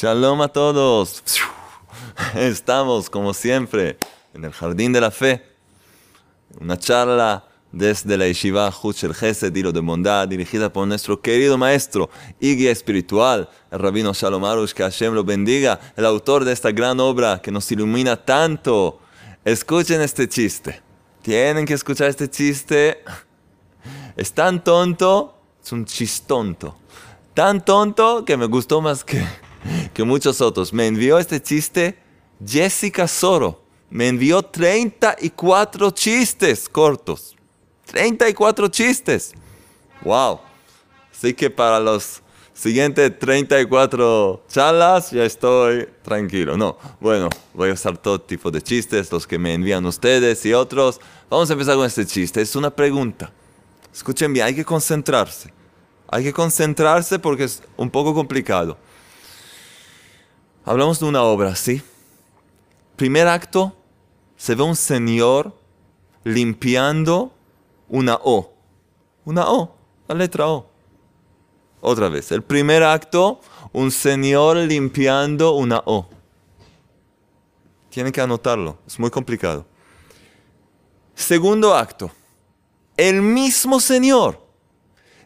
Shalom a todos. Estamos, como siempre, en el Jardín de la Fe. Una charla desde la Yeshiva Huchel Gesed, Hilo de Bondad, dirigida por nuestro querido maestro y guía espiritual, el rabino Shalom Arush, que Hashem lo bendiga, el autor de esta gran obra que nos ilumina tanto. Escuchen este chiste. Tienen que escuchar este chiste. Es tan tonto, es un chistonto. Tan tonto que me gustó más que que muchos otros. Me envió este chiste Jessica Soro. Me envió 34 chistes cortos. 34 chistes. ¡Wow! Así que para los siguientes 34 charlas ya estoy tranquilo. No, bueno, voy a usar todo tipo de chistes, los que me envían ustedes y otros. Vamos a empezar con este chiste. Es una pregunta. Escuchen bien, hay que concentrarse. Hay que concentrarse porque es un poco complicado. Hablamos de una obra, ¿sí? Primer acto, se ve un señor limpiando una O. Una O, la letra O. Otra vez, el primer acto, un señor limpiando una O. Tienen que anotarlo, es muy complicado. Segundo acto, el mismo señor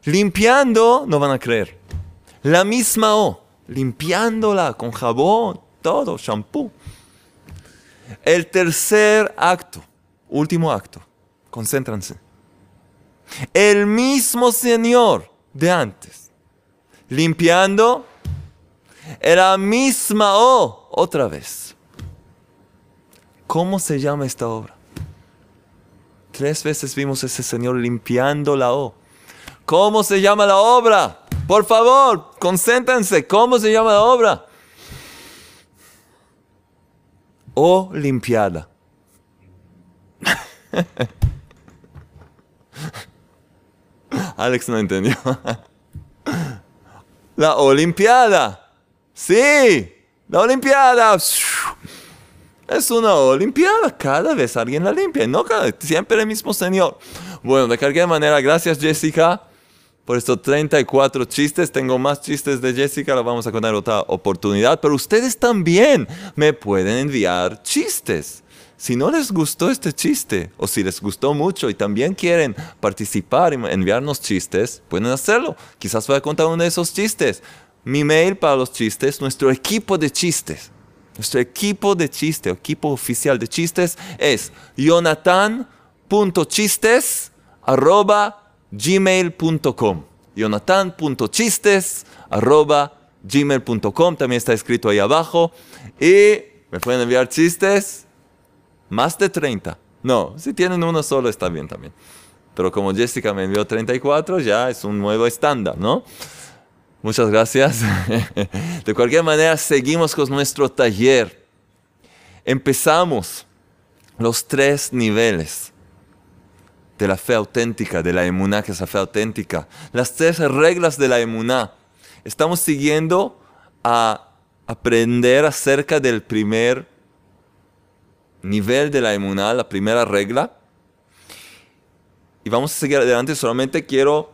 limpiando, no van a creer, la misma O limpiándola con jabón, todo, shampoo. El tercer acto, último acto, concéntrense. El mismo Señor de antes, limpiando la misma O otra vez. ¿Cómo se llama esta obra? Tres veces vimos a ese Señor limpiando la O. ¿Cómo se llama la obra? Por favor, concéntrense. ¿Cómo se llama la obra? Olimpiada. Alex no entendió. La Olimpiada. Sí, la Olimpiada. Es una Olimpiada. Cada vez alguien la limpia. No siempre el mismo Señor. Bueno, de cualquier manera, gracias Jessica por estos 34 chistes. Tengo más chistes de Jessica, la vamos a contar otra oportunidad. Pero ustedes también me pueden enviar chistes. Si no les gustó este chiste, o si les gustó mucho y también quieren participar y enviarnos chistes, pueden hacerlo. Quizás voy a contar uno de esos chistes. Mi mail para los chistes, nuestro equipo de chistes. Nuestro equipo de chistes, equipo oficial de chistes es jonathan.chistes gmail.com. Jonathan.chistes también está escrito ahí abajo. Y me pueden enviar chistes, más de 30. No, si tienen uno solo está bien también. Pero como Jessica me envió 34, ya es un nuevo estándar, ¿no? Muchas gracias. De cualquier manera, seguimos con nuestro taller. Empezamos los tres niveles de la fe auténtica, de la emuná, que es la fe auténtica. Las tres reglas de la emuná. Estamos siguiendo a aprender acerca del primer nivel de la emuná, la primera regla. Y vamos a seguir adelante. Solamente quiero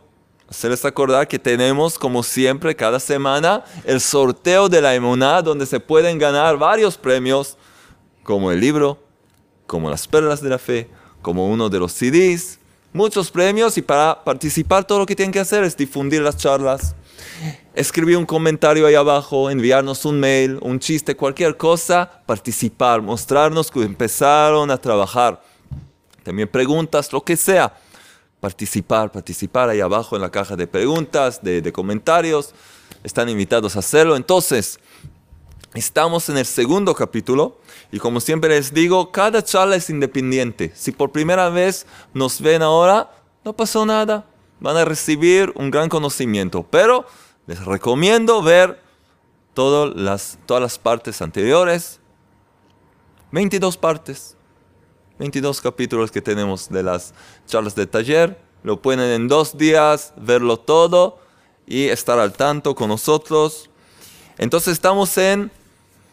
hacerles acordar que tenemos, como siempre, cada semana el sorteo de la emuná, donde se pueden ganar varios premios, como el libro, como las perlas de la fe, como uno de los CDs, muchos premios y para participar todo lo que tienen que hacer es difundir las charlas, escribir un comentario ahí abajo, enviarnos un mail, un chiste, cualquier cosa, participar, mostrarnos que empezaron a trabajar. También preguntas, lo que sea. Participar, participar ahí abajo en la caja de preguntas, de, de comentarios. Están invitados a hacerlo. Entonces, Estamos en el segundo capítulo y como siempre les digo, cada charla es independiente. Si por primera vez nos ven ahora, no pasó nada. Van a recibir un gran conocimiento, pero les recomiendo ver todas las, todas las partes anteriores. 22 partes, 22 capítulos que tenemos de las charlas de taller. Lo pueden en dos días verlo todo y estar al tanto con nosotros. Entonces estamos en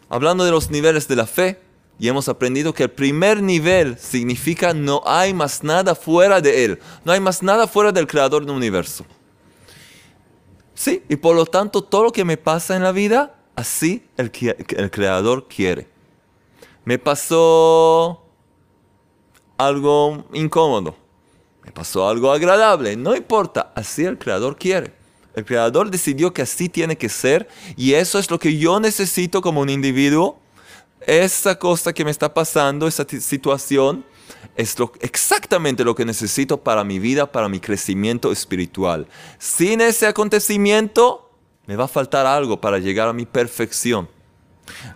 hablando de los niveles de la fe, y hemos aprendido que el primer nivel significa no hay más nada fuera de Él, no hay más nada fuera del Creador del universo. Sí, y por lo tanto todo lo que me pasa en la vida así el, Creador quiere. Me pasó algo incómodo, me pasó algo agradable, no importa, así el Creador quiere. El Creador decidió que así tiene que ser y eso es lo que yo necesito como un individuo. Esa cosa que me está pasando, esa situación, es exactamente lo que necesito para mi vida, para mi crecimiento espiritual. Sin ese acontecimiento, me va a faltar algo para llegar a mi perfección.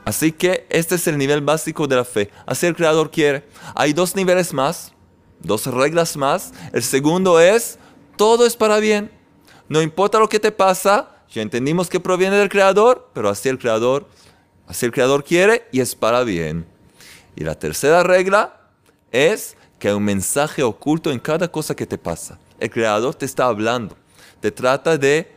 Así que este es el nivel básico de la fe. Así el Creador quiere. Hay dos niveles más, dos reglas más. El segundo es, todo es para bien. No importa lo que te pasa, ya entendimos que proviene del Creador, pero así el Creador, así el Creador quiere y es para bien. Y la tercera regla es que hay un mensaje oculto en cada cosa que te pasa. El Creador te está hablando, te trata de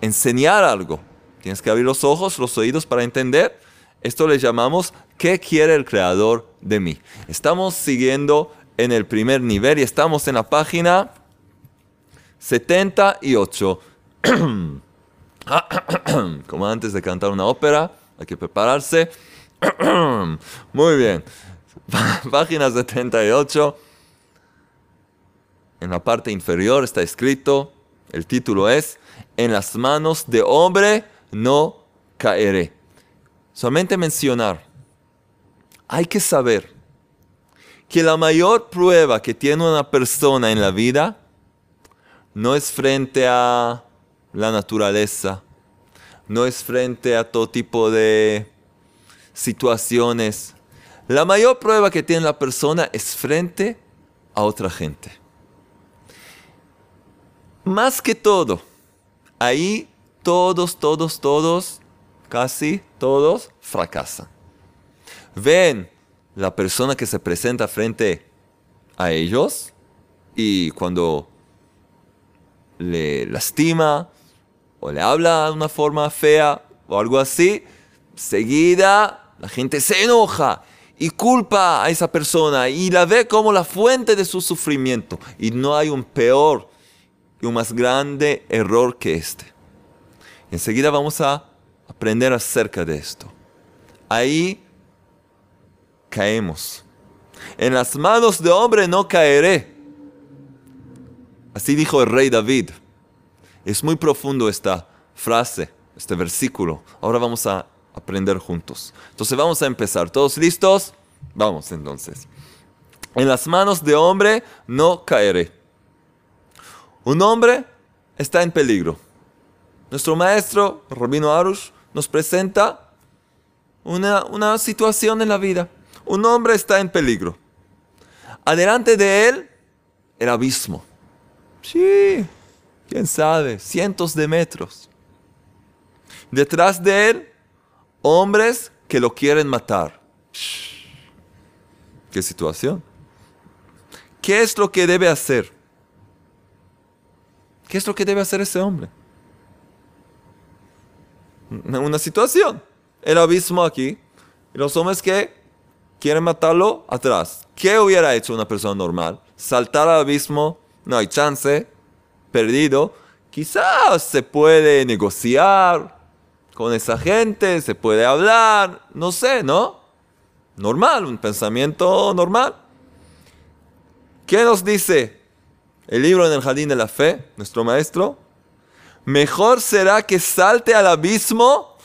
enseñar algo. Tienes que abrir los ojos, los oídos para entender. Esto le llamamos ¿qué quiere el Creador de mí? Estamos siguiendo en el primer nivel y estamos en la página 78. Como antes de cantar una ópera, hay que prepararse. Muy bien. Página 78. En la parte inferior está escrito, el título es, En las manos de hombre no caeré. Solamente mencionar, hay que saber que la mayor prueba que tiene una persona en la vida no es frente a la naturaleza, no es frente a todo tipo de situaciones. La mayor prueba que tiene la persona es frente a otra gente. Más que todo, ahí todos, todos, todos, casi todos fracasan. Ven la persona que se presenta frente a ellos y cuando le lastima o le habla de una forma fea o algo así, seguida la gente se enoja y culpa a esa persona y la ve como la fuente de su sufrimiento. Y no hay un peor y un más grande error que este. Enseguida vamos a aprender acerca de esto. Ahí caemos. En las manos de hombre no caeré Así dijo el rey David. Es muy profundo esta frase, este versículo. Ahora vamos a aprender juntos. Entonces vamos a empezar. ¿Todos listos? Vamos entonces. En las manos de hombre no caeré. Un hombre está en peligro. Nuestro maestro, Rabino Arush, nos presenta una, una situación en la vida. Un hombre está en peligro. Adelante de él, el abismo. Sí, quién sabe, cientos de metros. Detrás de él, hombres que lo quieren matar. ¿Qué situación? ¿Qué es lo que debe hacer? ¿Qué es lo que debe hacer ese hombre? Una situación. El abismo aquí. Los hombres que quieren matarlo atrás. ¿Qué hubiera hecho una persona normal? Saltar al abismo no hay chance, perdido. Quizás se puede negociar con esa gente, se puede hablar, no sé, ¿no? Normal, un pensamiento normal. ¿Qué nos dice el libro en el jardín de la fe, nuestro maestro? Mejor será que salte al abismo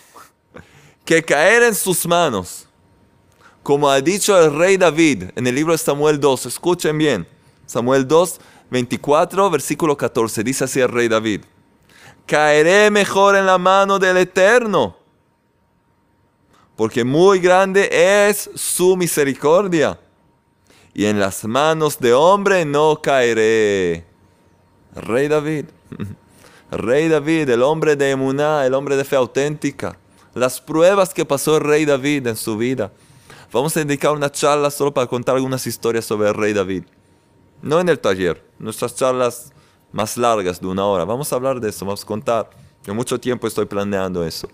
que caer en sus manos. Como ha dicho el rey David en el libro de Samuel 2, escuchen bien, Samuel 2, 24, versículo 14, dice así el rey David, caeré mejor en la mano del Eterno, porque muy grande es su misericordia, y en las manos de hombre no caeré. Rey David, rey David, el hombre de emuná, el hombre de fe auténtica, las pruebas que pasó el rey David en su vida. Vamos a dedicar una charla solo para contar algunas historias sobre el rey David. No en el taller, nuestras charlas más largas de una hora. Vamos a hablar de eso, vamos a contar. Yo mucho tiempo estoy planeando eso.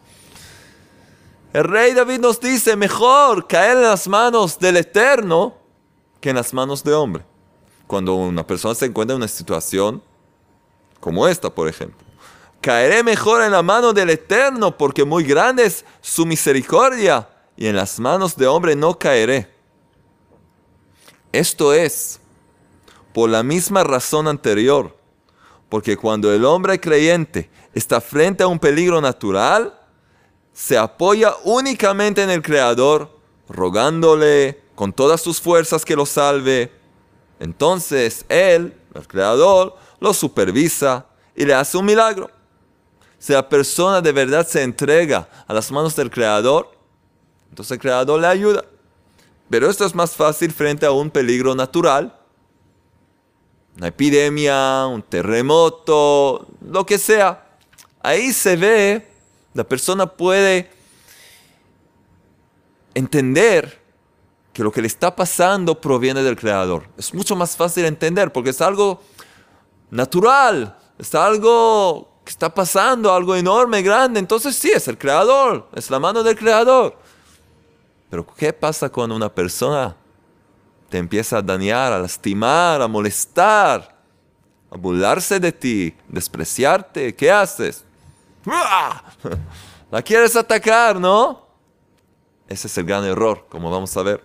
El rey David nos dice, mejor caer en las manos del Eterno que en las manos de hombre. Cuando una persona se encuentra en una situación como esta, por ejemplo, caeré mejor en la mano del Eterno, porque muy grande es su misericordia, y en las manos de hombre no caeré. Esto es por la misma razón anterior, porque cuando el hombre creyente está frente a un peligro natural, se apoya únicamente en el Creador, rogándole con todas sus fuerzas que lo salve. Entonces Él, el Creador, lo supervisa y le hace un milagro. Si la persona de verdad se entrega a las manos del Creador, entonces el Creador le ayuda. Pero esto es más fácil frente a un peligro natural. Una epidemia, un terremoto, lo que sea. Ahí se ve, la persona puede entender que lo que le está pasando proviene del Creador. Es mucho más fácil entender porque es algo natural, es algo que está pasando, algo enorme, grande. Entonces sí, es el Creador, es la mano del Creador. Pero ¿qué pasa cuando una persona te empieza a dañar, a lastimar, a molestar, a burlarse de ti, despreciarte? ¿Qué haces? La quieres atacar, ¿no? Ese es el gran error, como vamos a ver.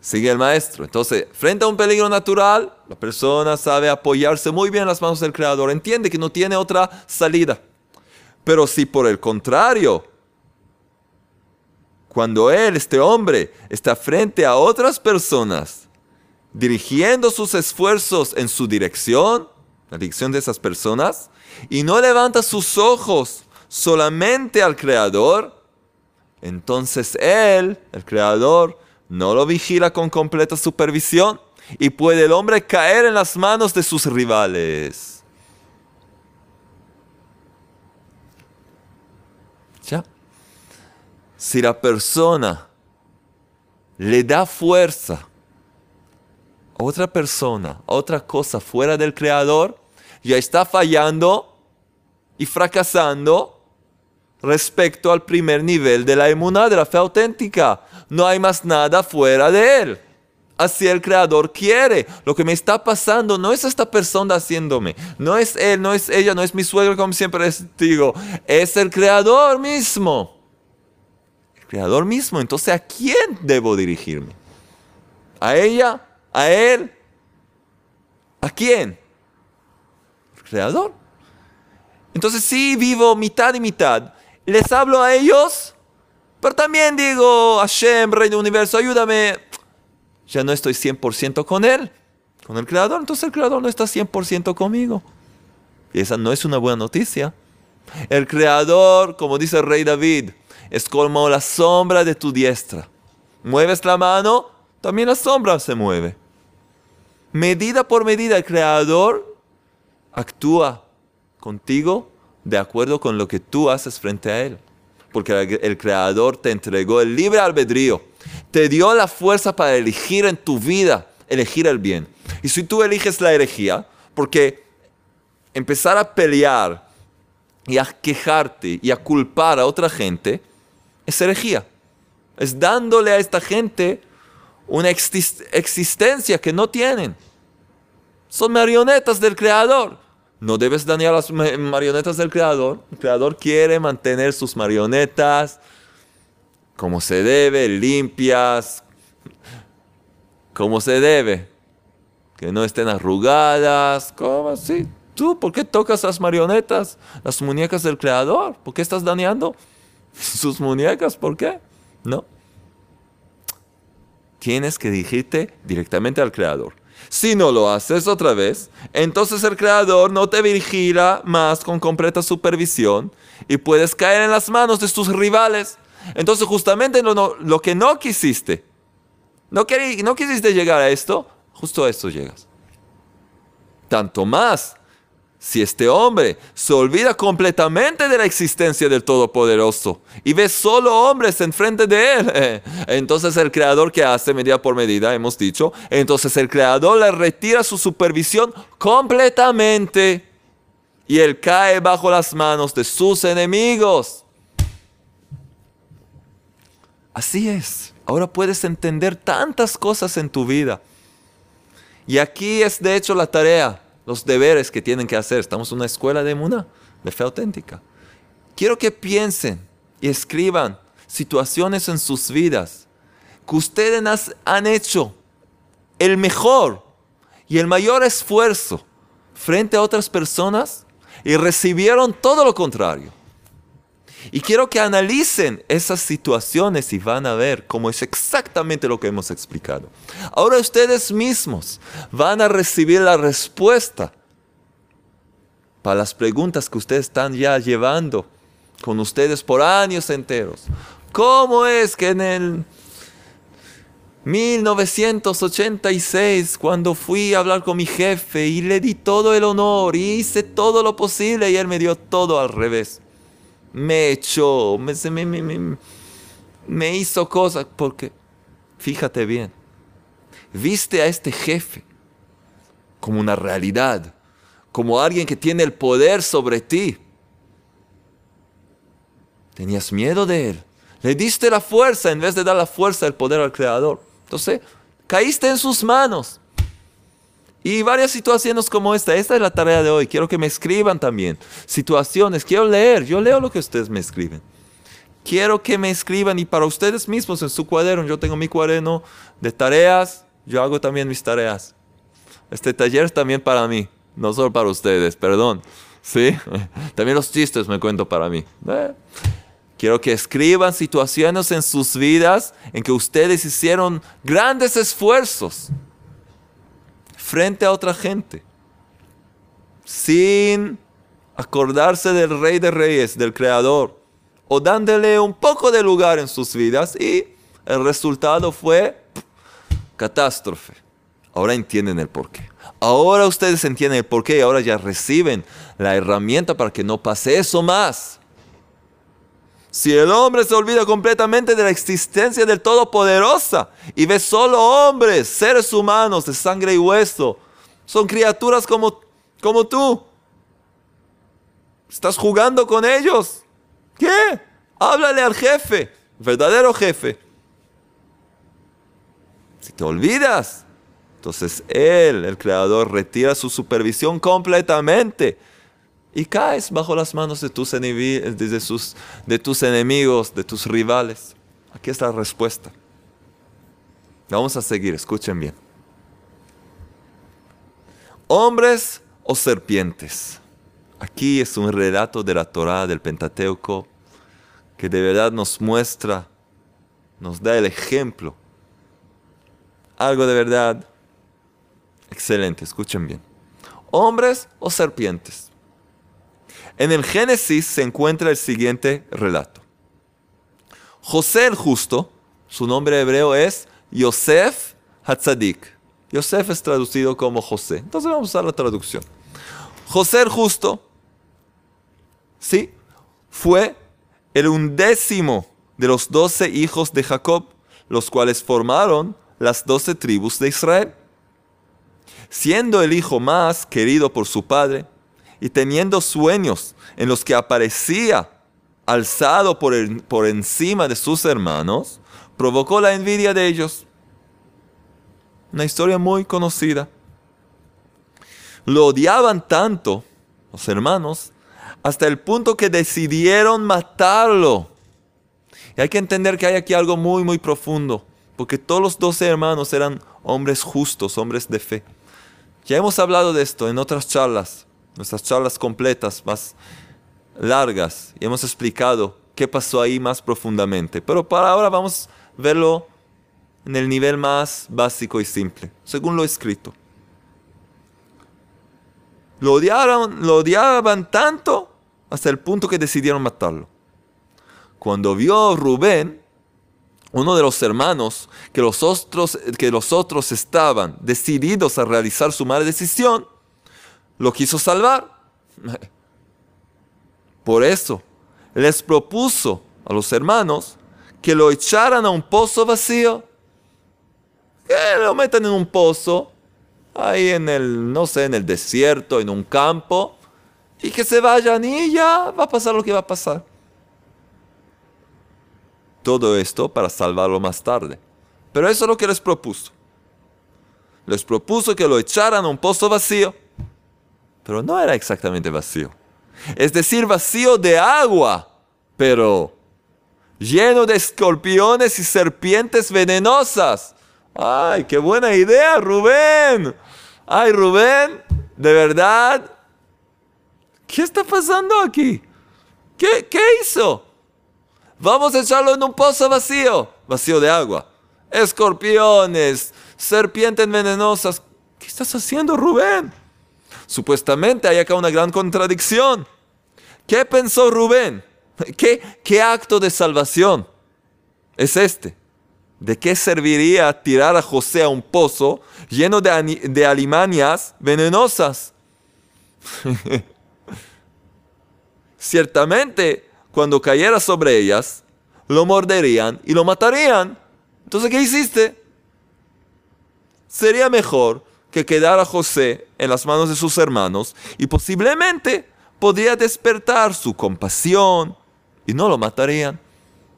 Sigue el maestro. Entonces, frente a un peligro natural, la persona sabe apoyarse muy bien en las manos del Creador. Entiende que no tiene otra salida. Pero si por el contrario, cuando él, este hombre, está frente a otras personas, dirigiendo sus esfuerzos en su dirección, la dirección de esas personas, y no levanta sus ojos solamente al Creador, entonces él, el Creador, no lo vigila con completa supervisión y puede el hombre caer en las manos de sus rivales. Si la persona le da fuerza a otra persona, a otra cosa fuera del Creador, ya está fallando y fracasando respecto al primer nivel de la emuná, de la fe auténtica. No hay más nada fuera de él. Así el Creador quiere. Lo que me está pasando no es esta persona haciéndome. No es él, no es ella, no es mi suegro, como siempre les digo. Es el Creador mismo. Creador mismo. Entonces, ¿a quién debo dirigirme? ¿A ella? ¿A él? ¿A quién? El Creador. Entonces, sí vivo mitad y mitad. Les hablo a ellos, pero también digo, Hashem, Rey del Universo, ayúdame. Ya no estoy 100% con él, con el Creador. Entonces el Creador no está 100% conmigo. Y esa no es una buena noticia. El Creador, como dice el Rey David, es como la sombra de tu diestra. Mueves la mano, también la sombra se mueve. Medida por medida el Creador actúa contigo de acuerdo con lo que tú haces frente a Él. Porque el Creador te entregó el libre albedrío, te dio la fuerza para elegir en tu vida, elegir el bien. Y si tú eliges la herejía, porque empezar a pelear y a quejarte y a culpar a otra gente, es herejía. Es dándole a esta gente una existencia que no tienen. Son marionetas del Creador. No debes dañar las marionetas del Creador. El Creador quiere mantener sus marionetas como se debe, limpias, como se debe. Que no estén arrugadas, ¿cómo así? ¿Tú por qué tocas las marionetas, las muñecas del Creador? ¿Por qué estás dañando? sus muñecas, ¿por qué? No. Tienes que dirigirte directamente al Creador. Si no lo haces otra vez, entonces el Creador no te vigila más con completa supervisión y puedes caer en las manos de tus rivales. Entonces justamente lo, lo que no quisiste, no, no quisiste llegar a esto, justo a esto llegas. Tanto más si este hombre se olvida completamente de la existencia del Todopoderoso y ve solo hombres enfrente de él, entonces el Creador que hace medida por medida, hemos dicho, entonces el Creador le retira su supervisión completamente y él cae bajo las manos de sus enemigos. Así es. Ahora puedes entender tantas cosas en tu vida. Y aquí es de hecho la tarea los deberes que tienen que hacer. Estamos en una escuela de Muna, de fe auténtica. Quiero que piensen y escriban situaciones en sus vidas que ustedes han hecho el mejor y el mayor esfuerzo frente a otras personas y recibieron todo lo contrario. Y quiero que analicen esas situaciones y van a ver cómo es exactamente lo que hemos explicado. Ahora ustedes mismos van a recibir la respuesta para las preguntas que ustedes están ya llevando con ustedes por años enteros. ¿Cómo es que en el 1986, cuando fui a hablar con mi jefe y le di todo el honor y hice todo lo posible y él me dio todo al revés? Me echó, me, hizo cosas porque, fíjate bien, viste a este jefe como una realidad, como alguien que tiene el poder sobre ti. Tenías miedo de él. Le diste la fuerza en vez de dar la fuerza del poder al Creador. Entonces, caíste en sus manos. Y varias situaciones como esta. Esta es la tarea de hoy. Quiero que me escriban también. Situaciones. Quiero leer. Yo leo lo que ustedes me escriben. Quiero que me escriban y para ustedes mismos en su cuaderno. Yo tengo mi cuaderno de tareas. Yo hago también mis tareas. Este taller es también para mí. No solo para ustedes. Perdón. ¿Sí? También los chistes me cuento para mí. Eh. Quiero que escriban situaciones en sus vidas en que ustedes hicieron grandes esfuerzos frente a otra gente, sin acordarse del Rey de Reyes, del Creador, o dándole un poco de lugar en sus vidas y el resultado fue catástrofe. Ahora entienden el porqué. Ahora ustedes entienden el porqué y ahora ya reciben la herramienta para que no pase eso más. Si el hombre se olvida completamente de la existencia del Todopoderosa y ve solo hombres, seres humanos de sangre y hueso, son criaturas como, como tú. ¿Estás jugando con ellos? ¿Qué? Háblale al jefe, verdadero jefe. Si te olvidas, entonces Él, el Creador, retira su supervisión completamente y caes bajo las manos de tus, de, tus enemigos, de tus rivales. Aquí está la respuesta. Vamos a seguir, escuchen bien. Hombres o serpientes. Aquí es un relato de la Torah, del Pentateuco, que de verdad nos muestra, nos da el ejemplo. Algo de verdad excelente, escuchen bien. Hombres o serpientes. En el Génesis se encuentra el siguiente relato. José el justo, su nombre hebreo es Yosef Hatzadik. Yosef es traducido como José. Entonces vamos a usar la traducción. José el justo, sí, fue el undécimo de los doce hijos de Jacob, los cuales formaron las doce tribus de Israel. Siendo el hijo más querido por su padre, y teniendo sueños en los que aparecía alzado por, por encima de sus hermanos, provocó la envidia de ellos. Una historia muy conocida. Lo odiaban tanto los hermanos hasta el punto que decidieron matarlo. Y hay que entender que hay aquí algo muy, muy profundo, porque todos los doce hermanos eran hombres justos, hombres de fe. Ya hemos hablado de esto en otras charlas nuestras charlas completas, más largas, y hemos explicado qué pasó ahí más profundamente. Pero para ahora vamos a verlo en el nivel más básico y simple, según lo escrito. Lo odiaron, lo odiaban tanto hasta el punto que decidieron matarlo. Cuando vio Rubén, uno de los hermanos, que los otros, que los otros estaban decididos a realizar su mala decisión, lo quiso salvar. Por eso les propuso a los hermanos que lo echaran a un pozo vacío. Que lo metan en un pozo, ahí en el, no sé, en el desierto, en un campo, y que se vayan y ya va a pasar lo que va a pasar. Todo esto para salvarlo más tarde. Pero eso es lo que les propuso. Les propuso que lo echaran a un pozo vacío pero no era exactamente vacío. Es decir, vacío de agua, pero lleno de escorpiones y serpientes venenosas. ¡Ay, qué buena idea, Rubén! ¡Ay, Rubén! ¿De verdad? ¿Qué está pasando aquí? ¿Qué, hizo? Vamos a echarlo en un pozo vacío, vacío de agua. Escorpiones, serpientes venenosas. ¿Qué estás haciendo, Rubén? Supuestamente hay acá una gran contradicción. ¿Qué pensó Rubén? ¿Qué, qué acto de salvación es este? ¿De qué serviría tirar a José a un pozo lleno de, de alimañas venenosas? Ciertamente, cuando cayera sobre ellas, lo morderían y lo matarían. Entonces, ¿qué hiciste? Sería mejor que quedara José en las manos de sus hermanos y posiblemente podría despertar su compasión y no lo matarían.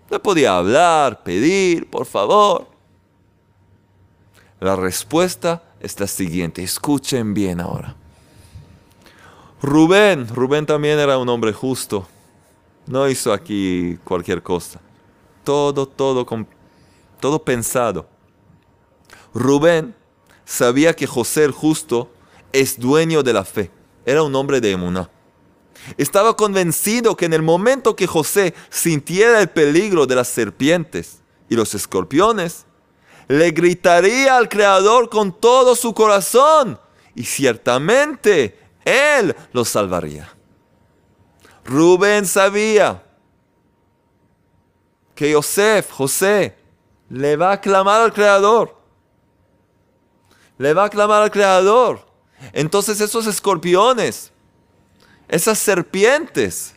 Le podía hablar, pedir, por favor. La respuesta es la siguiente, escuchen bien ahora. Rubén, Rubén también era un hombre justo. No hizo aquí cualquier cosa. Todo, todo, todo pensado. Rubén sabía que José el justo es dueño de la fe. Era un hombre de emuná. Estaba convencido que en el momento que José sintiera el peligro de las serpientes y los escorpiones, le gritaría al Creador con todo su corazón y ciertamente Él lo salvaría. Rubén sabía que José, José, le va a clamar al Creador. Le va a clamar al Creador. Entonces esos escorpiones, esas serpientes,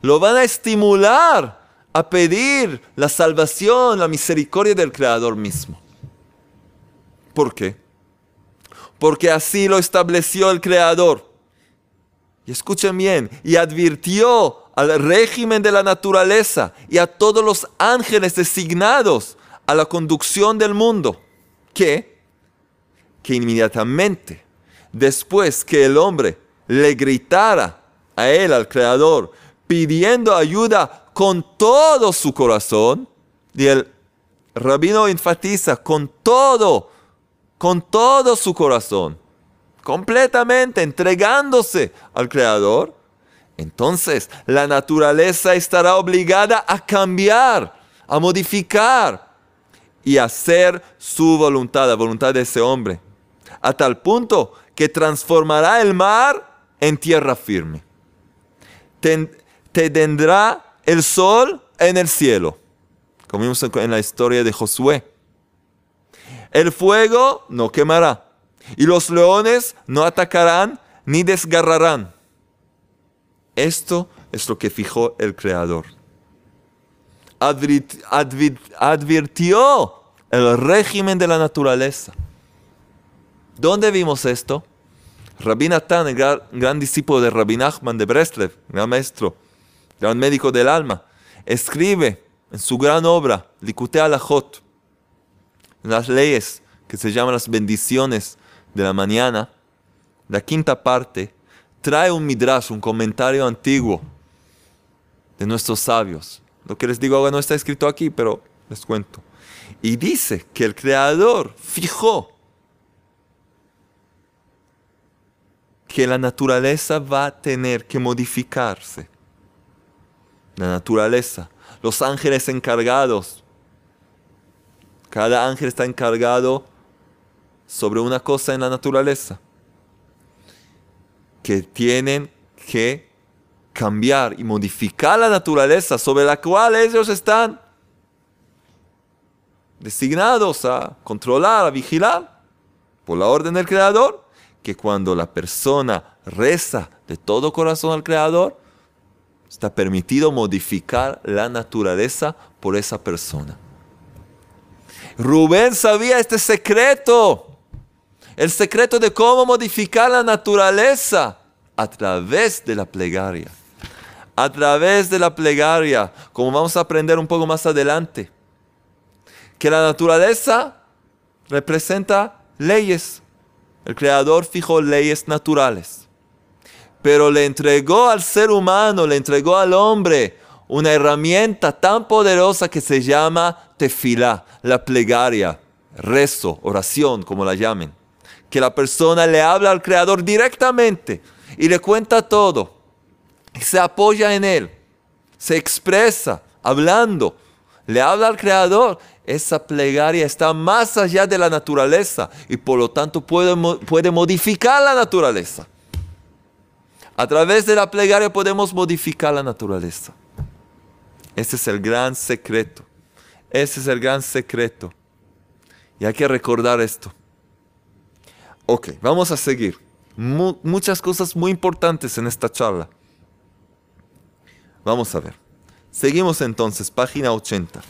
lo van a estimular a pedir la salvación, la misericordia del Creador mismo. ¿Por qué? Porque así lo estableció el Creador. Y escuchen bien, y advirtió al régimen de la naturaleza y a todos los ángeles designados a la conducción del mundo, que, que inmediatamente después que el hombre le gritara a él, al Creador, pidiendo ayuda con todo su corazón, y el rabino enfatiza con todo, con todo su corazón, completamente entregándose al Creador, entonces la naturaleza estará obligada a cambiar, a modificar y hacer su voluntad, la voluntad de ese hombre, a tal punto que transformará el mar en tierra firme. Te, tendrá el sol en el cielo, como vimos en la historia de Josué. El fuego no quemará y los leones no atacarán ni desgarrarán. Esto es lo que fijó el Creador. advirtió el régimen de la naturaleza. ¿Dónde vimos esto? Rabbi Natan, el gran, discípulo de Rabbi Nachman de Breslev, gran maestro, gran médico del alma, escribe en su gran obra, Likute Alachot, las leyes que se llaman las bendiciones de la mañana, la quinta parte, trae un midrash, un comentario antiguo de nuestros sabios. Lo que les digo ahora no está escrito aquí, pero les cuento. Y dice que el Creador fijó que la naturaleza va a tener que modificarse. La naturaleza, los ángeles encargados. Cada ángel está encargado sobre una cosa en la naturaleza que tienen que cambiar y modificar la naturaleza sobre la cual ellos están designados a controlar, a vigilar, por la orden del Creador, que cuando la persona reza de todo corazón al Creador, está permitido modificar la naturaleza por esa persona. Rubén sabía este secreto el secreto de cómo modificar la naturaleza a través de la plegaria. A través de la plegaria, como vamos a aprender un poco más adelante, que la naturaleza representa leyes. El Creador fijó leyes naturales. pero le entregó al ser humano, le entregó al hombre una herramienta tan poderosa que se llama tefilá, la plegaria, rezo, oración, como la llamen. Que la persona le habla al Creador directamente y le cuenta todo. Y se apoya en él, se expresa hablando, le habla al Creador. Esa plegaria está más allá de la naturaleza y por lo tanto puede, modificar la naturaleza. A través de la plegaria podemos modificar la naturaleza. Ese es el gran secreto. Ese es el gran secreto. Y hay que recordar esto. Ok, vamos a seguir. muchas cosas muy importantes en esta charla. Vamos a ver. Seguimos entonces, página 80.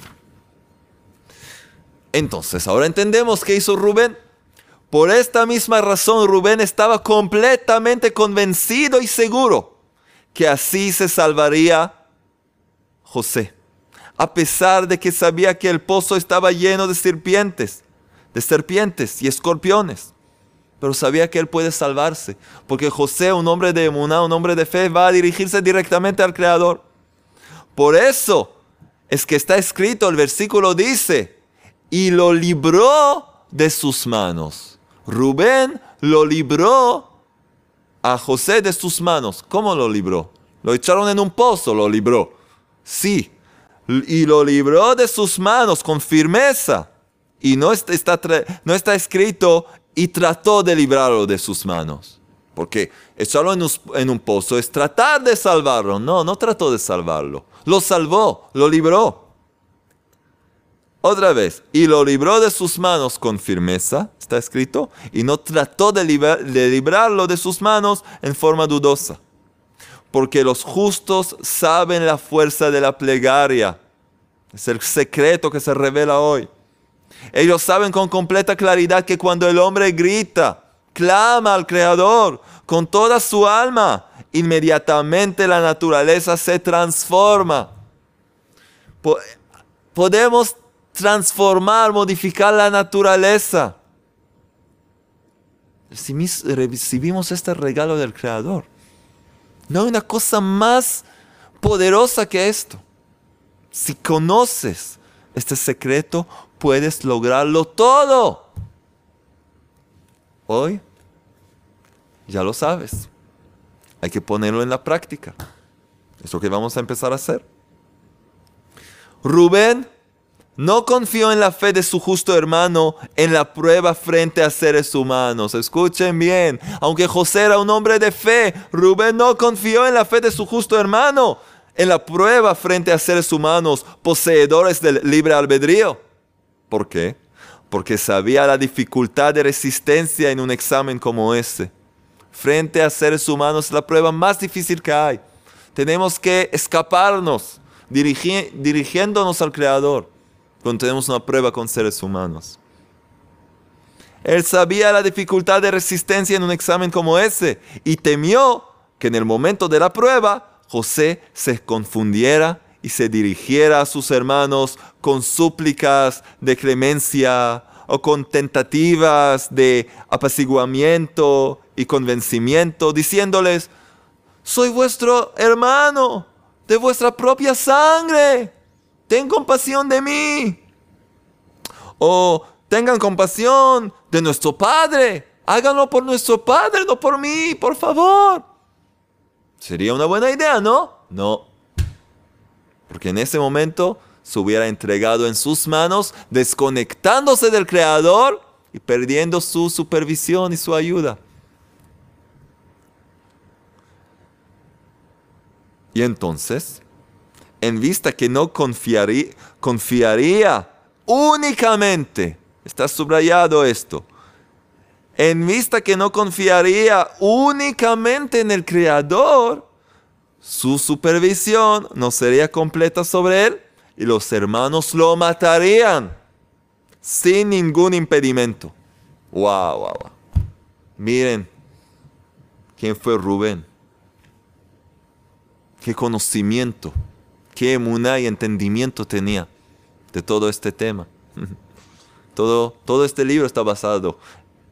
Entonces, ahora entendemos qué hizo Rubén. Por esta misma razón, Rubén estaba completamente convencido y seguro que así se salvaría José, a pesar de que sabía que el pozo estaba lleno de serpientes, de serpientes y escorpiones. Pero sabía que él puede salvarse, porque José, un hombre de emuná, un hombre de fe, va a dirigirse directamente al Creador. Por eso es que está escrito, el versículo dice, y lo libró de sus manos. Rubén lo libró a José de sus manos. ¿Cómo lo libró? Lo echaron en un pozo, lo libró. Sí, y lo libró de sus manos con firmeza. Y no está, escrito y trató de librarlo de sus manos. Porque echarlo en en un pozo es tratar de salvarlo. No, no trató de salvarlo. Lo salvó, lo libró. Otra vez, y lo libró de sus manos con firmeza, está escrito, y no trató de, de librarlo de sus manos en forma dudosa porque los justos saben la fuerza de la plegaria. Es el secreto que se revela hoy. Ellos saben con completa claridad que cuando el hombre grita, clama al Creador con toda su alma, inmediatamente la naturaleza se transforma. Podemos transformar, modificar la naturaleza. Recibimos este regalo del Creador. No hay una cosa más poderosa que esto. Si conoces este secreto, puedes lograrlo todo. Hoy ya lo sabes. Hay que ponerlo en la práctica. Es lo que vamos a empezar a hacer. Rubén no confió en la fe de su justo hermano en la prueba frente a seres humanos. Escuchen bien, aunque José era un hombre de fe, Rubén no confió en la fe de su justo hermano en la prueba frente a seres humanos poseedores del libre albedrío. ¿Por qué? Porque sabía la dificultad de resistencia en un examen como ese. Frente a seres humanos es la prueba más difícil que hay. Tenemos que escaparnos, dirigiéndonos al Creador cuando tenemos una prueba con seres humanos. Él sabía la dificultad de resistencia en un examen como ese y temió que en el momento de la prueba José se confundiera y se dirigiera a sus hermanos con súplicas de clemencia o con tentativas de apaciguamiento y convencimiento, diciéndoles, soy vuestro hermano de vuestra propia sangre ten compasión de mí. O tengan compasión de nuestro Padre. Háganlo por nuestro Padre, no por mí, por favor. Sería una buena idea, ¿no? No. Porque en ese momento se hubiera entregado en sus manos, desconectándose del Creador y perdiendo su supervisión y su ayuda. Y entonces, en vista que no confiaría, únicamente, está subrayado esto, en vista que no confiaría únicamente en el Creador, su supervisión no sería completa sobre él y los hermanos lo matarían sin ningún impedimento. Wow, wow, wow. Miren quién fue Rubén. Qué conocimiento qué emuná y entendimiento tenía de todo este tema. Todo, todo este libro está basado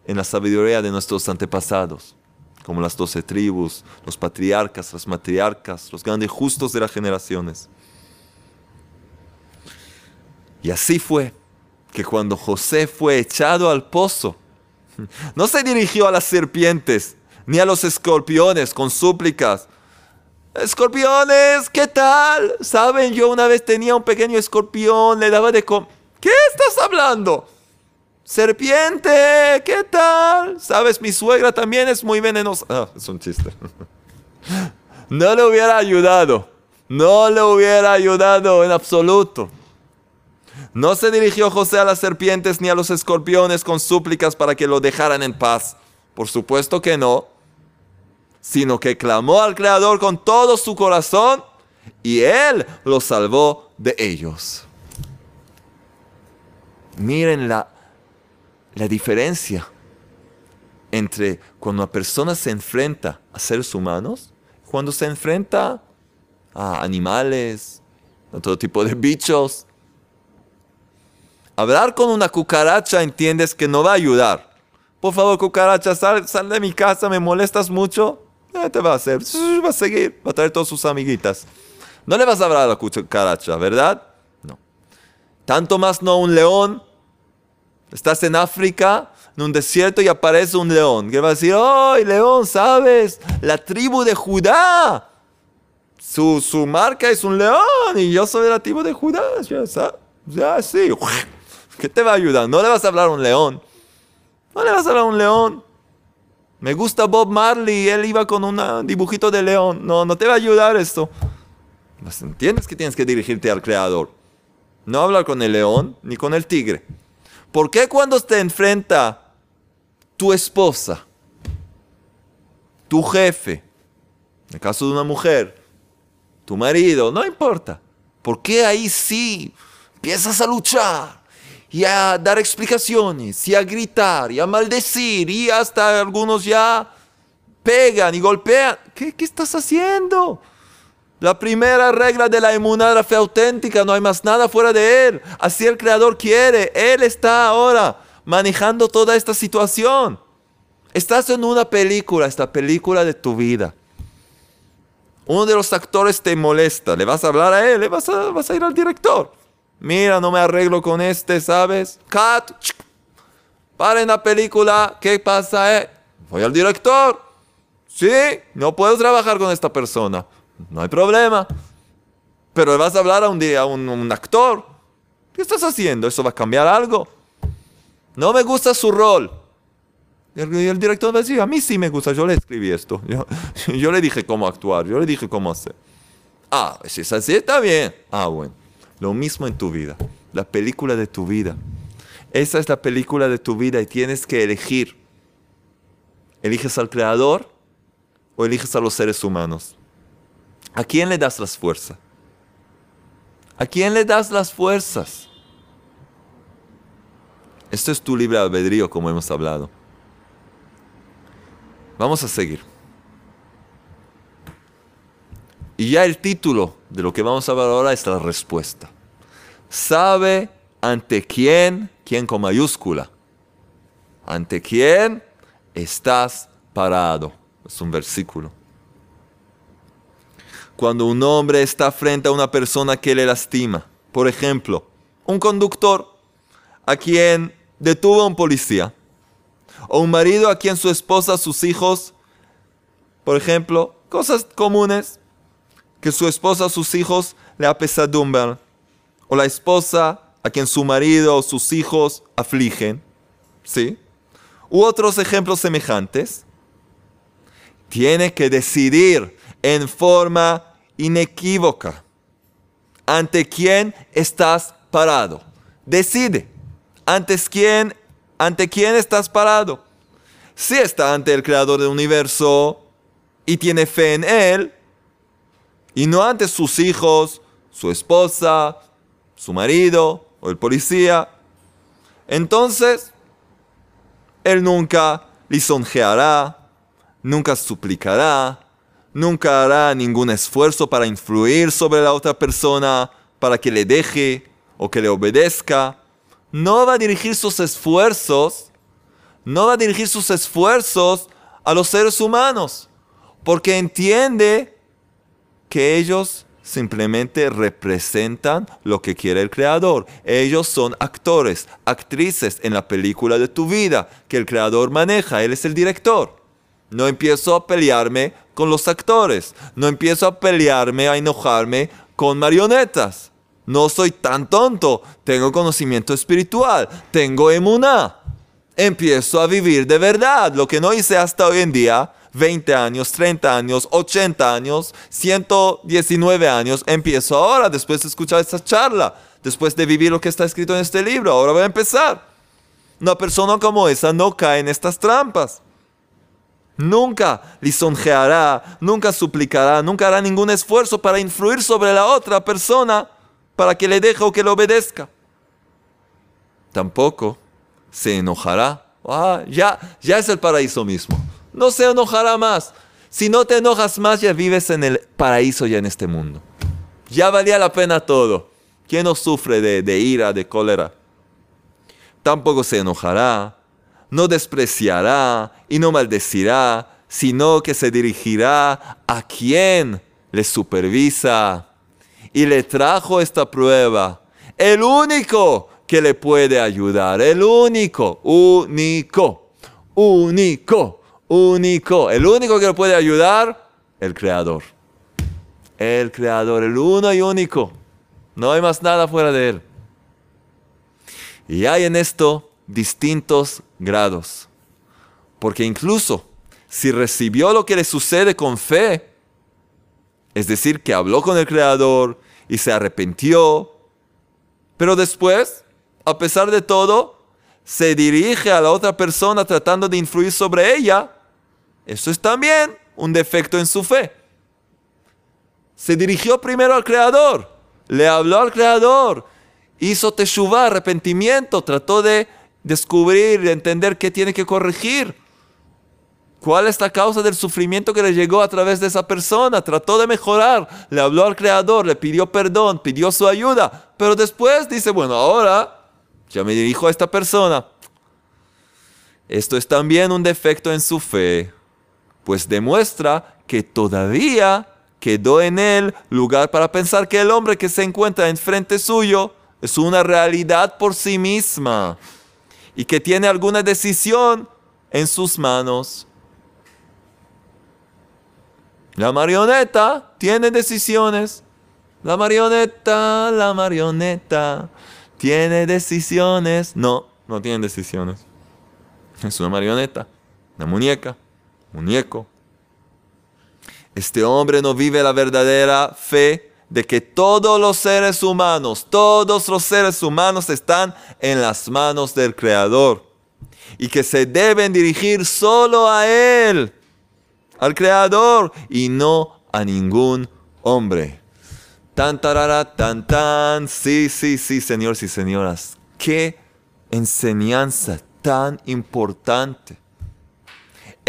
en la sabiduría de nuestros antepasados. como las doce tribus, los patriarcas, las matriarcas, los grandes justos de las generaciones. Y así fue que cuando José fue echado al pozo, no se dirigió a las serpientes ni a los escorpiones con súplicas. Escorpiones, ¿qué tal? Saben, yo una vez tenía un pequeño escorpión, le daba de comer. ¿Qué estás hablando? Serpiente, ¿qué tal? Sabes, mi suegra también es muy venenosa. Ah, es un chiste. No le hubiera ayudado. No le hubiera ayudado en absoluto. No se dirigió José a las serpientes ni a los escorpiones con súplicas para que lo dejaran en paz. Por supuesto que no. Sino que clamó al Creador con todo su corazón y Él lo salvó de ellos. Miren la, la diferencia entre cuando una persona se enfrenta a seres humanos, cuando se enfrenta a animales, a todo tipo de bichos. Hablar con una cucaracha entiendes que no va a ayudar. Por favor, cucaracha, sal, de mi casa, me molestas mucho. ¿Qué te va a hacer? Va a seguir, va a traer todas sus amiguitas. No le vas a hablar a la cucaracha, ¿verdad? No. Tanto más no un león Estás en África, en un desierto y aparece un león. ¿Qué va a decir? ¡Ay, león, sabes! La tribu de Judá. Su, su, marca es un león y yo soy la tribu de Judá. Ya, ya sí. ¿Qué te va a ayudar? No le vas a hablar a un león. No le vas a hablar a un león. Me gusta Bob Marley, él iba con un dibujito de león. No, no te va a ayudar esto. Pues entiendes que tienes que dirigirte al creador. No hablar con el león ni con el tigre. ¿Por qué cuando te enfrenta tu esposa, tu jefe, en el caso de una mujer, tu marido, no importa? ¿Por qué ahí sí empiezas a luchar y a dar explicaciones y a gritar y a maldecir y hasta algunos ya pegan y golpean? ¿Qué, qué estás haciendo? La primera regla de la inmunidad la fe auténtica, no hay más nada fuera de Él. Así el Creador quiere. Él está ahora manejando toda esta situación. Estás en una película, esta película de tu vida. Uno de los actores te molesta, le vas a hablar a él, le vas a, vas a ir al director. Mira, no me arreglo con este, ¿sabes? Cut. Para en la película, ¿qué pasa? Eh? Voy al director. Sí, no puedo trabajar con esta persona no hay problema. Pero vas a hablar a un, a un, actor. ¿Qué estás haciendo? ¿Eso va a cambiar algo? No me gusta su rol. Y el, director va a decir, a mí sí me gusta, yo le escribí esto. Yo, yo, le dije cómo actuar, yo le dije cómo hacer. Ah, si es así, está bien. Ah, bueno. Lo mismo en tu vida. La película de tu vida. Esa es la película de tu vida y tienes que elegir. ¿Eliges al creador o eliges a los seres humanos? ¿A quién le das las fuerzas? ¿A quién le das las fuerzas? Esto es tu libre albedrío, como hemos hablado. Vamos a seguir. Y ya el título de lo que vamos a hablar ahora es la respuesta. Sabe ante quién, quién con mayúscula, ante quién estás parado. Es un versículo cuando un hombre está frente a una persona que le lastima. Por ejemplo, un conductor a quien detuvo a un policía. O un marido a quien su esposa, sus hijos, por ejemplo, cosas comunes, que su esposa, sus hijos le apesadumbran. O la esposa a quien su marido o sus hijos afligen. ¿Sí? U otros ejemplos semejantes. Tiene que decidir en forma inequívoca. ¿Ante quién estás parado? Decide. ¿Ante quién, ante quién estás parado? Si está ante el creador del universo y tiene fe en él, y no ante sus hijos, su esposa, su marido o el policía, entonces él nunca lisonjeará, nunca suplicará, nunca hará ningún esfuerzo para influir sobre la otra persona, para que le deje o que le obedezca. No va a dirigir sus esfuerzos, no va a dirigir sus esfuerzos a los seres humanos, porque entiende que ellos simplemente representan lo que quiere el creador. Ellos son actores, actrices en la película de tu vida que el creador maneja, él es el director. No empiezo a pelearme con los actores, no empiezo a pelearme, a enojarme con marionetas. No soy tan tonto, tengo conocimiento espiritual, tengo emuná. Empiezo a vivir de verdad, lo que no hice hasta hoy en día, 20 años, 30 años, 80 años, 119 años, empiezo ahora, después de escuchar esta charla, después de vivir lo que está escrito en este libro, ahora voy a empezar. Una persona como esa no cae en estas trampas. Nunca lisonjeará, nunca suplicará, nunca hará ningún esfuerzo para influir sobre la otra persona para que le deje o que le obedezca. Tampoco se enojará. Ah, ya, ya es el paraíso mismo no se enojará más. Si no te enojas más, ya vives en el paraíso ya en este mundo. Ya valía la pena todo. ¿Quién no sufre de, de ira, de cólera? Tampoco se enojará, no despreciará y no maldecirá, sino que se dirigirá a quien le supervisa. Y le trajo esta prueba. El único que le puede ayudar. El único, único, único único. El único que lo puede ayudar, el creador. El creador, el uno y único. No hay más nada fuera de él. Y hay en esto distintos grados. Porque incluso si recibió lo que le sucede con fe, es decir, que habló con el Creador y se arrepintió, pero después, a pesar de todo, se dirige a la otra persona tratando de influir sobre ella, eso es también un defecto en su fe. Se dirigió primero al Creador, le habló al Creador, hizo teshuvah, arrepentimiento, trató de descubrir, de entender qué tiene que corregir. ¿Cuál es la causa del sufrimiento que le llegó a través de esa persona? Trató de mejorar, le habló al Creador, le pidió perdón, pidió su ayuda, pero después dice, bueno, ahora ya me dirijo a esta persona. Esto es también un defecto en su fe pues demuestra que todavía quedó en él lugar para pensar que el hombre que se encuentra enfrente suyo es una realidad por sí misma y que tiene alguna decisión en sus manos. La marioneta tiene decisiones. La marioneta, la marioneta tiene decisiones. No, no tiene decisiones. Es una marioneta, una muñeca muñeco. Este hombre no vive la verdadera fe de que todos los seres humanos, todos los seres humanos están en las manos del Creador y que se deben dirigir solo a Él, al Creador y no a ningún hombre. Tan tarara, tan tan, sí, sí, sí, señores y señoras, qué enseñanza tan importante.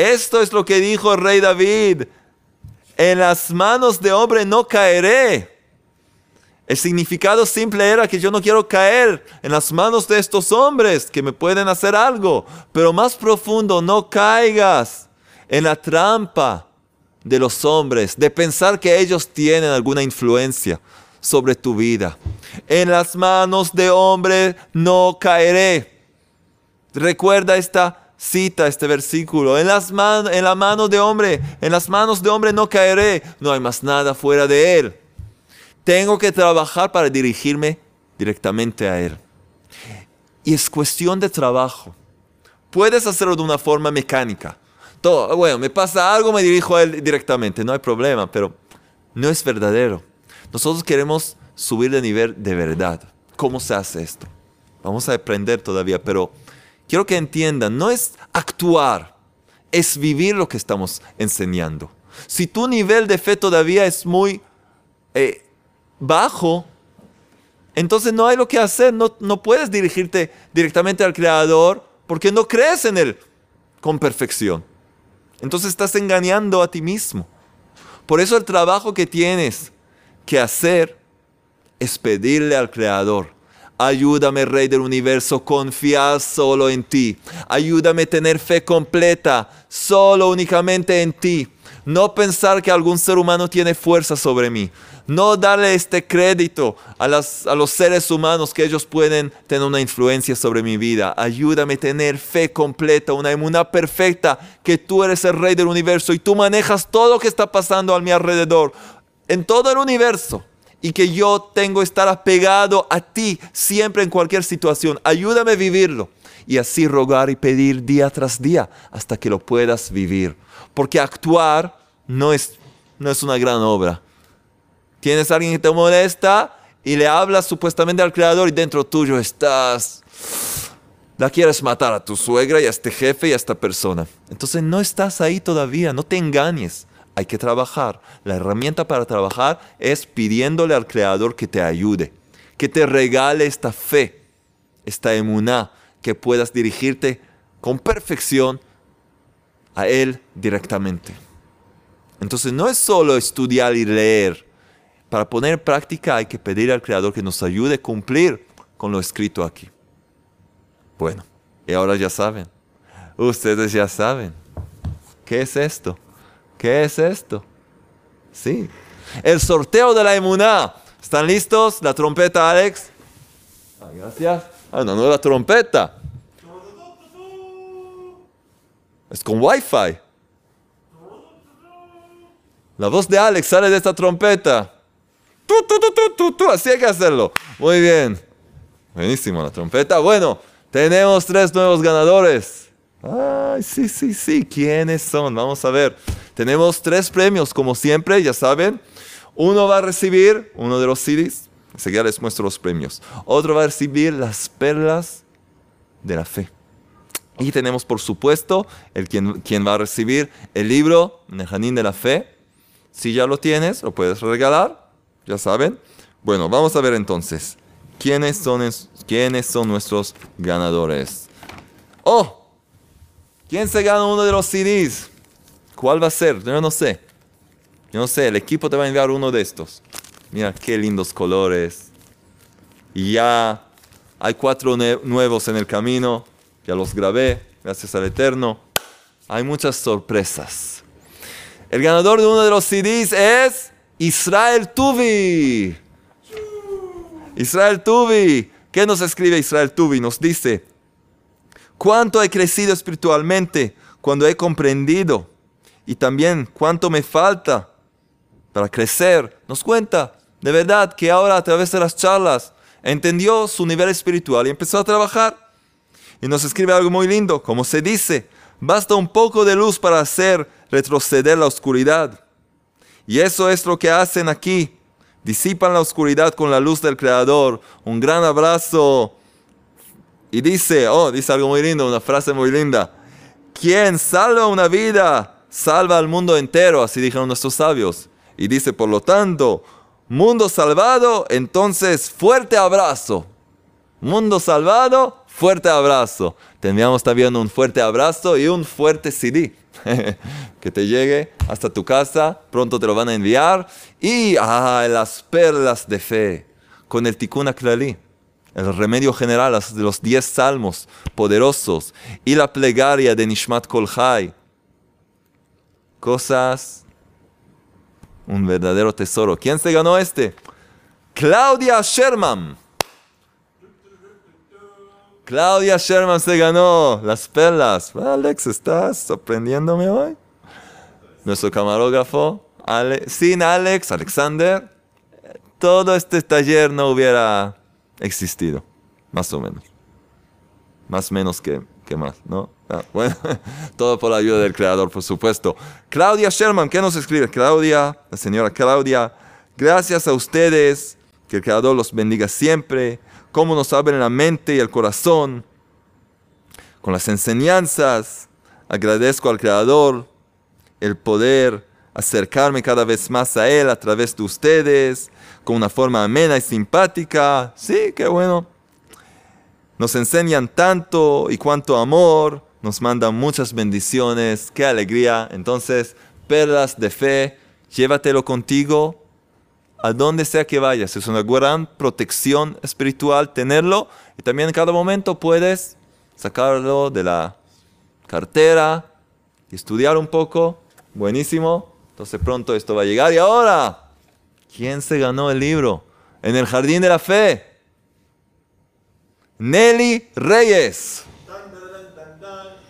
Esto es lo que dijo el rey David. En las manos de hombre no caeré. El significado simple era que yo no quiero caer en las manos de estos hombres que me pueden hacer algo. Pero más profundo, no caigas en la trampa de los hombres, de pensar que ellos tienen alguna influencia sobre tu vida. En las manos de hombre no caeré. Recuerda esta cita este versículo. En, las en la mano de hombre, en las manos de hombre no caeré. No hay más nada fuera de él. Tengo que trabajar para dirigirme directamente a él. Y es cuestión de trabajo. Puedes hacerlo de una forma mecánica. Todo, bueno, me pasa algo, me dirijo a él directamente, no hay problema, pero no es verdadero. Nosotros queremos subir de nivel de verdad. ¿Cómo se hace esto? Vamos a aprender todavía, pero quiero que entiendan, no es actuar, es vivir lo que estamos enseñando. Si tu nivel de fe todavía es muy eh, bajo, entonces no hay lo que hacer, no, no puedes dirigirte directamente al Creador porque no crees en Él con perfección. Entonces estás engañando a ti mismo. Por eso el trabajo que tienes que hacer es pedirle al Creador, Ayúdame, Rey del Universo, confiar solo en ti. Ayúdame a tener fe completa, solo únicamente en ti. No pensar que algún ser humano tiene fuerza sobre mí. No darle este crédito a, los seres humanos que ellos pueden tener una influencia sobre mi vida. Ayúdame a tener fe completa, una inmunidad perfecta, que tú eres el rey del universo y tú manejas todo lo que está pasando a mi alrededor, en todo el universo. Y que yo tengo que estar apegado a ti siempre en cualquier situación. Ayúdame a vivirlo. Y así rogar y pedir día tras día hasta que lo puedas vivir. Porque actuar no es, no es una gran obra Tienes a alguien que te molesta y le hablas supuestamente al creador y dentro tuyo estás... La quieres matar a tu suegra y a este jefe y a esta persona. Entonces no estás ahí todavía, no te engañes. Hay que trabajar. La herramienta para trabajar es pidiéndole al creador que te ayude, que te regale esta fe, esta emuná, que puedas dirigirte con perfección a Él directamente. Entonces no es solo estudiar y leer, para poner en práctica hay que pedir al Creador que nos ayude a cumplir con lo escrito aquí. Bueno, y ahora ya saben. Ustedes ya saben. ¿Qué es esto? ¿Qué es esto? Sí. El sorteo de la emuná. ¿Están listos? La trompeta, Alex. Ah, gracias. Ah, no la trompeta. Es con Wi-Fi. La voz de Alex sale de esta trompeta. Así hay que hacerlo. Muy bien. Buenísimo la trompeta. Bueno, tenemos tres nuevos ganadores. Ay, sí, sí, sí. ¿Quiénes son? Vamos a ver. Tenemos tres premios, como siempre, ya saben. Uno va a recibir uno de los CDs. Enseguida les muestro los premios. Otro va a recibir las perlas de la fe. Y tenemos, por supuesto, el quien, quien va a recibir el libro Nejanín de la Fe. Si ya lo tienes, lo puedes regalar. ¿Ya saben? Bueno, vamos a ver entonces. ¿Quiénes son, quiénes son nuestros ganadores? ¡Oh! ¿Quién se gana uno de los CDs? ¿Cuál va a ser? Yo no sé. Yo no sé, el equipo te va a enviar uno de estos. Mira qué lindos colores. Y ya hay cuatro nuevos en el camino. Ya los grabé, gracias al Eterno. Hay muchas sorpresas. El ganador de uno de los CDs es Israel Tuvi. Israel Tuvi. ¿Qué nos escribe Israel Tuvi? Nos dice, cuánto he crecido espiritualmente cuando he comprendido y también cuánto me falta para crecer. Nos cuenta de verdad que ahora a través de las charlas entendió su nivel espiritual y empezó a trabajar. Y nos escribe algo muy lindo, como se dice, basta un poco de luz para hacer retroceder la oscuridad. Y eso es lo que hacen aquí. Disipan la oscuridad con la luz del Creador. Un gran abrazo. Y dice, oh, dice algo muy lindo, una frase muy linda. Quien salva una vida, salva al mundo entero, así dijeron nuestros sabios. Y dice, por lo tanto, mundo salvado, entonces fuerte abrazo. Mundo salvado, fuerte abrazo. Tendríamos también un fuerte abrazo y un fuerte CD. que te llegue hasta tu casa, pronto te lo van a enviar. Y ah, las perlas de fe con el Tikkun Aklali, el remedio general de los 10 salmos poderosos y la plegaria de Nishmat Kolhai. Cosas, un verdadero tesoro. ¿Quién se ganó este? Claudia Sherman. Claudia Sherman se ganó las perlas. Alex, ¿estás sorprendiéndome hoy? Nuestro camarógrafo, sin Alex, Alexander, todo este taller no hubiera existido, más o menos. Más menos que, que más, ¿no? Ah, bueno, todo por la ayuda del creador, por supuesto. Claudia Sherman, ¿qué nos escribe? Claudia, la señora Claudia, gracias a ustedes, que el creador los bendiga siempre cómo nos abre la mente y el corazón con las enseñanzas. Agradezco al Creador el poder acercarme cada vez más a Él a través de ustedes, con una forma amena y simpática. Sí, qué bueno. Nos enseñan tanto y cuánto amor, nos mandan muchas bendiciones, qué alegría. Entonces, perlas de fe, llévatelo contigo a donde sea que vayas. Es una gran protección espiritual tenerlo y también en cada momento puedes sacarlo de la cartera estudiar un poco. Buenísimo. Entonces pronto esto va a llegar. Y ahora, ¿quién se ganó el libro? En el jardín de la fe. Nelly Reyes.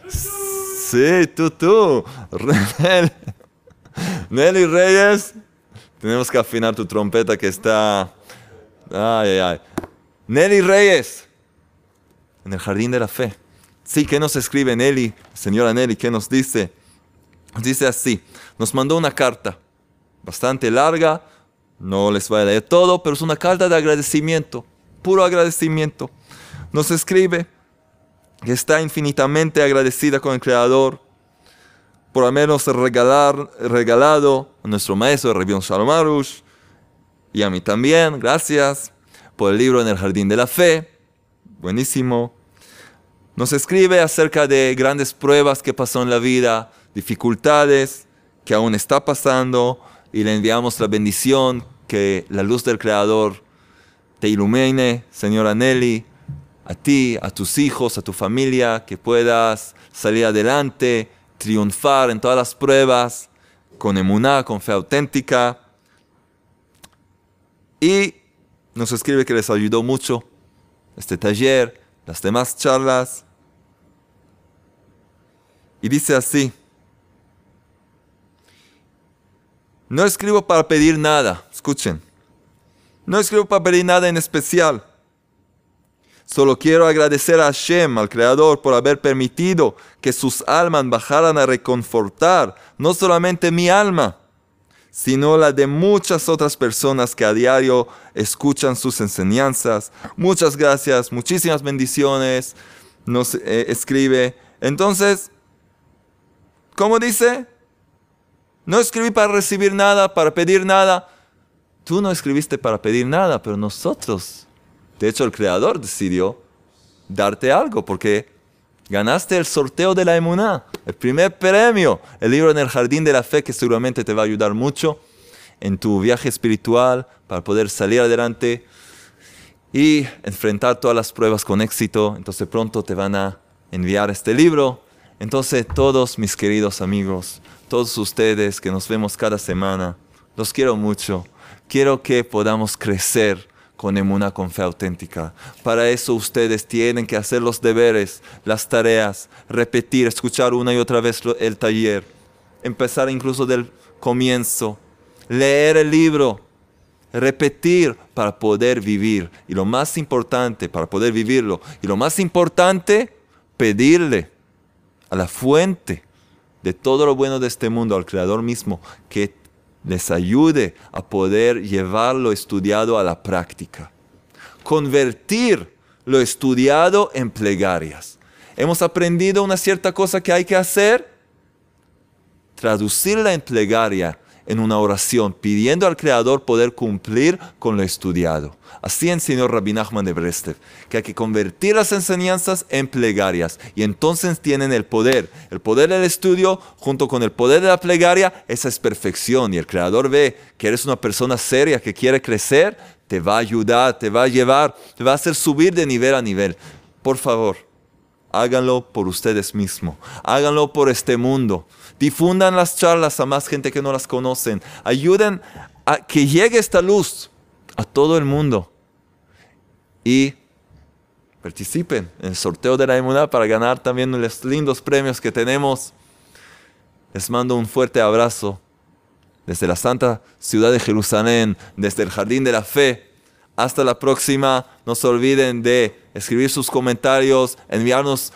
Sí, tú, tú. Nelly Reyes. Tenemos que afinar tu trompeta que está... Ay, ay, ay. Nelly Reyes. En el jardín de la fe. Sí, ¿qué nos escribe Nelly? Señora Nelly, ¿qué nos dice? Nos dice así. Nos mandó una carta. Bastante larga. No les voy a leer todo, pero es una carta de agradecimiento. Puro agradecimiento nos escribe que está infinitamente agradecida con el Creador por habernos regalar, regalado a nuestro maestro Revión Shalom y a mí también, gracias por el libro en el Jardín de la Fe, buenísimo. Nos escribe acerca de grandes pruebas que pasó en la vida, dificultades que aún está pasando y le enviamos la bendición que la luz del Creador te ilumine, señora Nelly, a ti, a tus hijos, a tu familia, que puedas salir adelante, triunfar en todas las pruebas, con emuná, con fe auténtica. Y nos escribe que les ayudó mucho este taller, las demás charlas. Y dice así, no escribo para pedir nada, escuchen, no escribo para pedir nada en especial Solo quiero agradecer a Hashem, al Creador, por haber permitido que sus almas bajaran a reconfortar no solamente mi alma, sino la de muchas otras personas que a diario escuchan sus enseñanzas. Muchas gracias, muchísimas bendiciones, nos eh, escribe. Entonces, ¿cómo dice? No escribí para recibir nada, para pedir nada. Tú no escribiste para pedir nada, pero nosotros de hecho, el creador decidió darte algo porque ganaste el sorteo de la emuná, el primer premio, el libro en el jardín de la fe que seguramente te va a ayudar mucho en tu viaje espiritual para poder salir adelante y enfrentar todas las pruebas con éxito. Entonces pronto te van a enviar este libro. Entonces todos mis queridos amigos, todos ustedes que nos vemos cada semana, los quiero mucho. Quiero que podamos crecer con emuna, con fe auténtica. Para eso ustedes tienen que hacer los deberes, las tareas, repetir, escuchar una y otra vez el taller, empezar incluso del comienzo, leer el libro, repetir para poder vivir. Y lo más importante, para poder vivirlo, y lo más importante, pedirle a la fuente de todo lo bueno de este mundo, al Creador mismo, que les ayude a poder llevar lo estudiado a la práctica. Convertir lo estudiado en plegarias. Hemos aprendido una cierta cosa que hay que hacer, traducirla en plegaria en una oración, pidiendo al Creador poder cumplir con lo estudiado. Así enseñó Rabbi Nachman de Brestev, que hay que convertir las enseñanzas en plegarias y entonces tienen el poder. El poder del estudio junto con el poder de la plegaria, esa es perfección y el Creador ve que eres una persona seria que quiere crecer, te va a ayudar, te va a llevar, te va a hacer subir de nivel a nivel. Por favor, háganlo por ustedes mismos, háganlo por este mundo. Difundan las charlas a más gente que no las conocen. Ayuden a que llegue esta luz a todo el mundo. Y participen en el sorteo de la inmunidad para ganar también los lindos premios que tenemos. Les mando un fuerte abrazo desde la santa ciudad de Jerusalén, desde el jardín de la fe. Hasta la próxima. No se olviden de escribir sus comentarios, enviarnos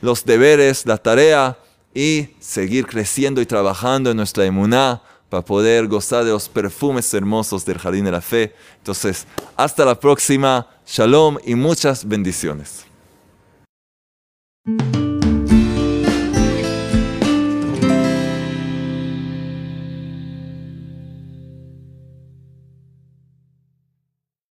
los deberes, la tarea y seguir creciendo y trabajando en nuestra emuná para poder gozar de los perfumes hermosos del jardín de la fe. Entonces, hasta la próxima. Shalom y muchas bendiciones.